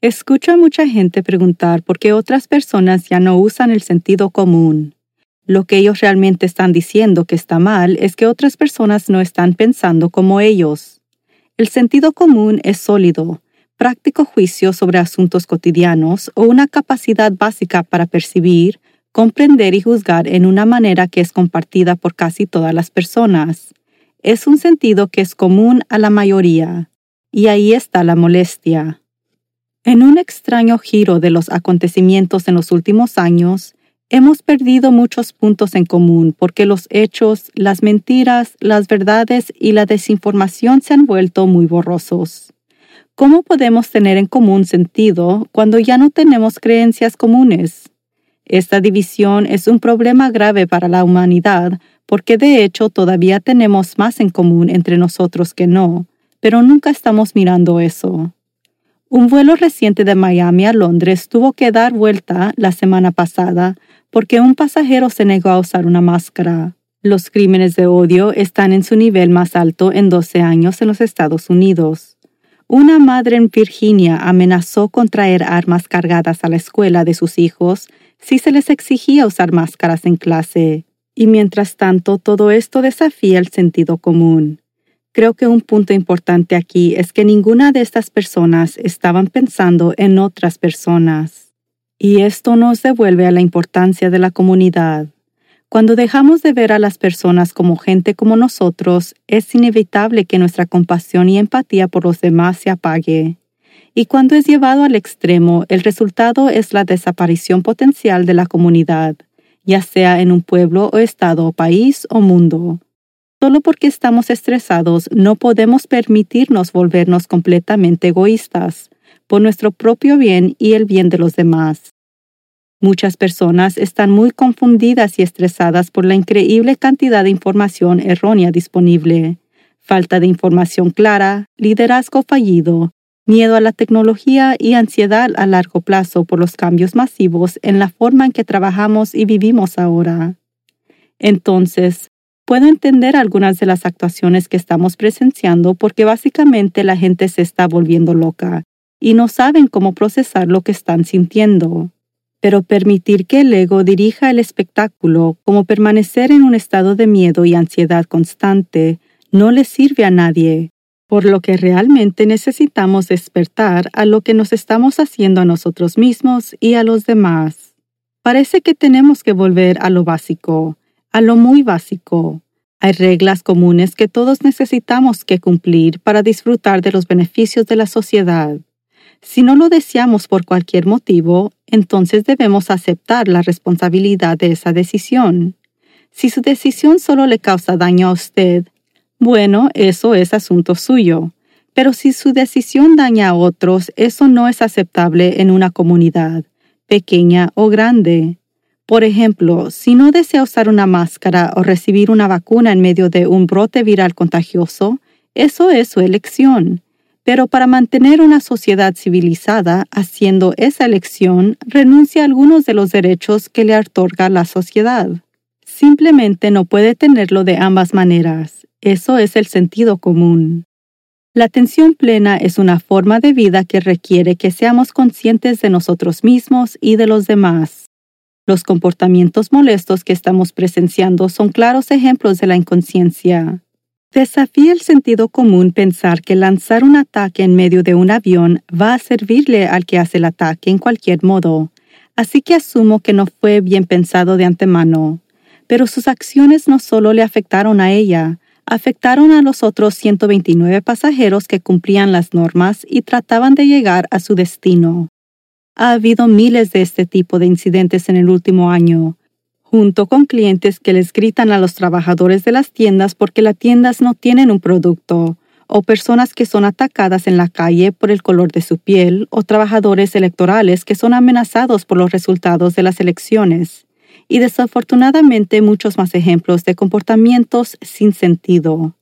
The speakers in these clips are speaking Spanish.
Escucho a mucha gente preguntar por qué otras personas ya no usan el sentido común. Lo que ellos realmente están diciendo que está mal es que otras personas no están pensando como ellos. El sentido común es sólido, práctico juicio sobre asuntos cotidianos o una capacidad básica para percibir, comprender y juzgar en una manera que es compartida por casi todas las personas. Es un sentido que es común a la mayoría. Y ahí está la molestia. En un extraño giro de los acontecimientos en los últimos años, Hemos perdido muchos puntos en común porque los hechos, las mentiras, las verdades y la desinformación se han vuelto muy borrosos. ¿Cómo podemos tener en común sentido cuando ya no tenemos creencias comunes? Esta división es un problema grave para la humanidad porque de hecho todavía tenemos más en común entre nosotros que no, pero nunca estamos mirando eso. Un vuelo reciente de Miami a Londres tuvo que dar vuelta la semana pasada porque un pasajero se negó a usar una máscara. Los crímenes de odio están en su nivel más alto en 12 años en los Estados Unidos. Una madre en Virginia amenazó con traer armas cargadas a la escuela de sus hijos si se les exigía usar máscaras en clase. Y mientras tanto, todo esto desafía el sentido común. Creo que un punto importante aquí es que ninguna de estas personas estaban pensando en otras personas. Y esto nos devuelve a la importancia de la comunidad. Cuando dejamos de ver a las personas como gente como nosotros, es inevitable que nuestra compasión y empatía por los demás se apague. Y cuando es llevado al extremo, el resultado es la desaparición potencial de la comunidad, ya sea en un pueblo o estado, país o mundo. Solo porque estamos estresados no podemos permitirnos volvernos completamente egoístas por nuestro propio bien y el bien de los demás. Muchas personas están muy confundidas y estresadas por la increíble cantidad de información errónea disponible, falta de información clara, liderazgo fallido, miedo a la tecnología y ansiedad a largo plazo por los cambios masivos en la forma en que trabajamos y vivimos ahora. Entonces, puedo entender algunas de las actuaciones que estamos presenciando porque básicamente la gente se está volviendo loca y no saben cómo procesar lo que están sintiendo. Pero permitir que el ego dirija el espectáculo como permanecer en un estado de miedo y ansiedad constante no le sirve a nadie, por lo que realmente necesitamos despertar a lo que nos estamos haciendo a nosotros mismos y a los demás. Parece que tenemos que volver a lo básico, a lo muy básico. Hay reglas comunes que todos necesitamos que cumplir para disfrutar de los beneficios de la sociedad. Si no lo deseamos por cualquier motivo, entonces debemos aceptar la responsabilidad de esa decisión. Si su decisión solo le causa daño a usted, bueno, eso es asunto suyo. Pero si su decisión daña a otros, eso no es aceptable en una comunidad, pequeña o grande. Por ejemplo, si no desea usar una máscara o recibir una vacuna en medio de un brote viral contagioso, eso es su elección. Pero para mantener una sociedad civilizada, haciendo esa elección, renuncia a algunos de los derechos que le otorga la sociedad. Simplemente no puede tenerlo de ambas maneras. Eso es el sentido común. La atención plena es una forma de vida que requiere que seamos conscientes de nosotros mismos y de los demás. Los comportamientos molestos que estamos presenciando son claros ejemplos de la inconsciencia. Desafía el sentido común pensar que lanzar un ataque en medio de un avión va a servirle al que hace el ataque en cualquier modo, así que asumo que no fue bien pensado de antemano. Pero sus acciones no solo le afectaron a ella, afectaron a los otros 129 pasajeros que cumplían las normas y trataban de llegar a su destino. Ha habido miles de este tipo de incidentes en el último año, junto con clientes que les gritan a los trabajadores de las tiendas porque las tiendas no tienen un producto, o personas que son atacadas en la calle por el color de su piel, o trabajadores electorales que son amenazados por los resultados de las elecciones, y desafortunadamente muchos más ejemplos de comportamientos sin sentido.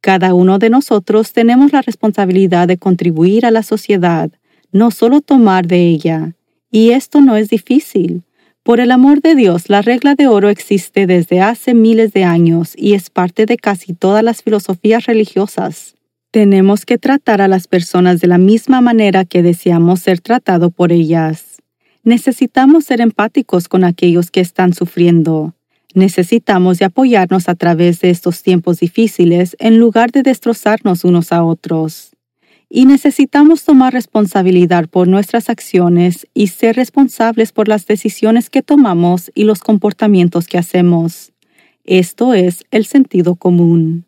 Cada uno de nosotros tenemos la responsabilidad de contribuir a la sociedad, no solo tomar de ella. Y esto no es difícil por el amor de Dios, la regla de oro existe desde hace miles de años y es parte de casi todas las filosofías religiosas. Tenemos que tratar a las personas de la misma manera que deseamos ser tratado por ellas. Necesitamos ser empáticos con aquellos que están sufriendo. Necesitamos de apoyarnos a través de estos tiempos difíciles en lugar de destrozarnos unos a otros y necesitamos tomar responsabilidad por nuestras acciones y ser responsables por las decisiones que tomamos y los comportamientos que hacemos. Esto es el sentido común.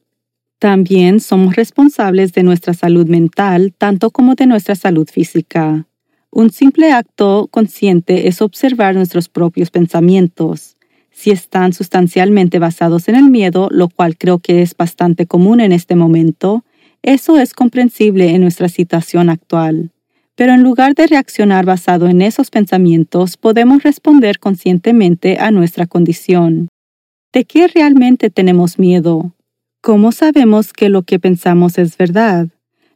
También somos responsables de nuestra salud mental tanto como de nuestra salud física. Un simple acto consciente es observar nuestros propios pensamientos. Si están sustancialmente basados en el miedo, lo cual creo que es bastante común en este momento, eso es comprensible en nuestra situación actual. Pero en lugar de reaccionar basado en esos pensamientos, podemos responder conscientemente a nuestra condición. ¿De qué realmente tenemos miedo? ¿Cómo sabemos que lo que pensamos es verdad?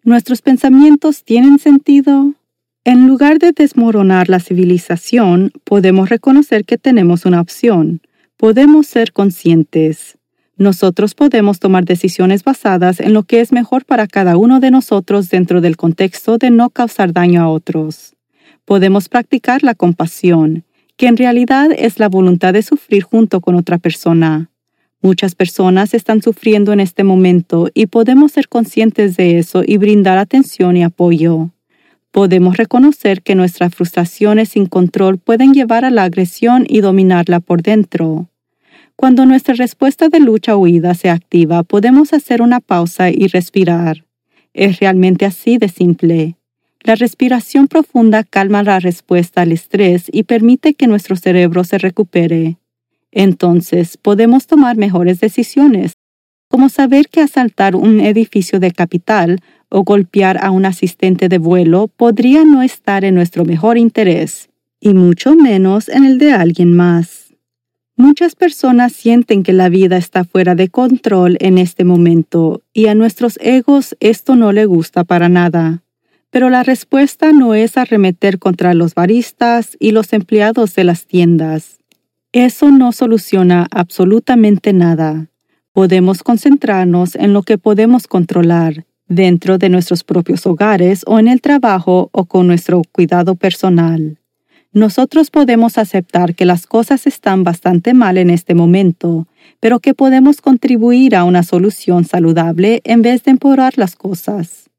¿Nuestros pensamientos tienen sentido? En lugar de desmoronar la civilización, podemos reconocer que tenemos una opción. Podemos ser conscientes. Nosotros podemos tomar decisiones basadas en lo que es mejor para cada uno de nosotros dentro del contexto de no causar daño a otros. Podemos practicar la compasión, que en realidad es la voluntad de sufrir junto con otra persona. Muchas personas están sufriendo en este momento y podemos ser conscientes de eso y brindar atención y apoyo. Podemos reconocer que nuestras frustraciones sin control pueden llevar a la agresión y dominarla por dentro. Cuando nuestra respuesta de lucha o huida se activa, podemos hacer una pausa y respirar. Es realmente así de simple. La respiración profunda calma la respuesta al estrés y permite que nuestro cerebro se recupere. Entonces podemos tomar mejores decisiones, como saber que asaltar un edificio de capital o golpear a un asistente de vuelo podría no estar en nuestro mejor interés, y mucho menos en el de alguien más. Muchas personas sienten que la vida está fuera de control en este momento y a nuestros egos esto no le gusta para nada. Pero la respuesta no es arremeter contra los baristas y los empleados de las tiendas. Eso no soluciona absolutamente nada. Podemos concentrarnos en lo que podemos controlar, dentro de nuestros propios hogares o en el trabajo o con nuestro cuidado personal nosotros podemos aceptar que las cosas están bastante mal en este momento, pero que podemos contribuir a una solución saludable en vez de empeorar las cosas.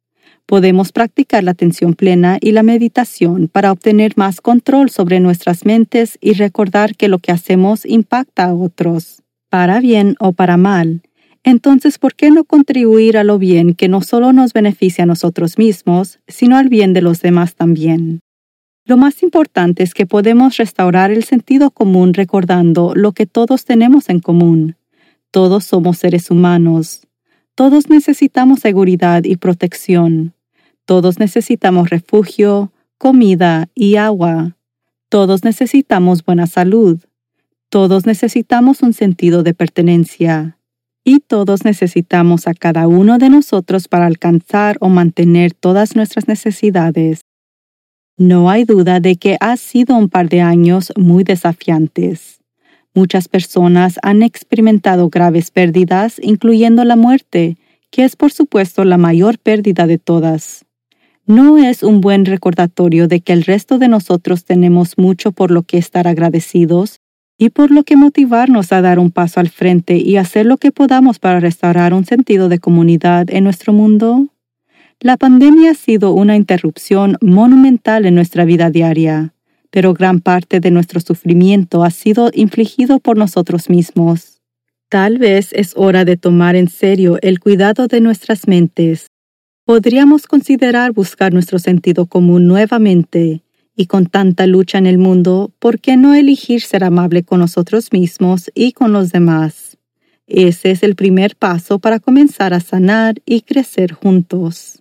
Podemos practicar la atención plena y la meditación para obtener más control sobre nuestras mentes y recordar que lo que hacemos impacta a otros, para bien o para mal. Entonces, ¿por qué no contribuir a lo bien que no solo nos beneficia a nosotros mismos, sino al bien de los demás también? Lo más importante es que podemos restaurar el sentido común recordando lo que todos tenemos en común. Todos somos seres humanos. Todos necesitamos seguridad y protección. Todos necesitamos refugio, comida y agua. Todos necesitamos buena salud. Todos necesitamos un sentido de pertenencia. Y todos necesitamos a cada uno de nosotros para alcanzar o mantener todas nuestras necesidades. No hay duda de que ha sido un par de años muy desafiantes. Muchas personas han experimentado graves pérdidas, incluyendo la muerte, que es por supuesto la mayor pérdida de todas. No es un buen recordatorio de que el resto de nosotros tenemos mucho por lo que estar agradecidos y por lo que motivarnos a dar un paso al frente y hacer lo que podamos para restaurar un sentido de comunidad en nuestro mundo? La pandemia ha sido una interrupción monumental en nuestra vida diaria. pero gran parte de nuestro sufrimiento ha sido infligido por nosotros mismos. Tal vez es hora de tomar en serio el cuidado de nuestras mentes. Podríamos considerar buscar nuestro sentido común nuevamente, y con tanta lucha en el mundo, ¿por qué no elegir ser amable con nosotros mismos y con los demás? Ese es el primer paso para comenzar a sanar y crecer juntos.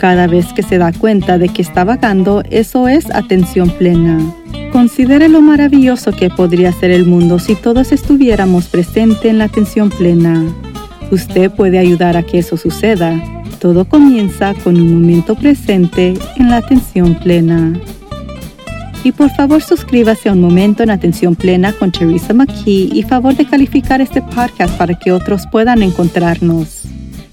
Cada vez que se da cuenta de que está vagando, eso es atención plena. Considere lo maravilloso que podría ser el mundo si todos estuviéramos presentes en la atención plena. Usted puede ayudar a que eso suceda. Todo comienza con un momento presente en la atención plena. Y por favor suscríbase a Un Momento en Atención Plena con Teresa McKee y favor de calificar este podcast para que otros puedan encontrarnos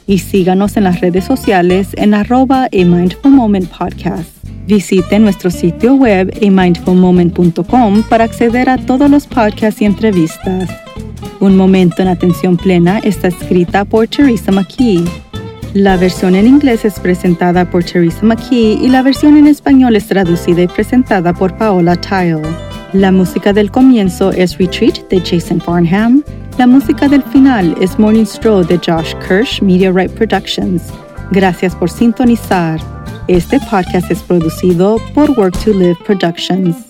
y síganos en las redes sociales en arroba a Mindful Moment Podcast. Visite nuestro sitio web amindfulmoment.com para acceder a todos los podcasts y entrevistas. Un momento en atención plena está escrita por Teresa McKee. La versión en inglés es presentada por Teresa McKee y la versión en español es traducida y presentada por Paola Tile. La música del comienzo es Retreat de Jason Farnham. La música del final es Morning Stroll de Josh Kirsch Media Right Productions. Gracias por sintonizar. Este podcast es producido por Work to Live Productions.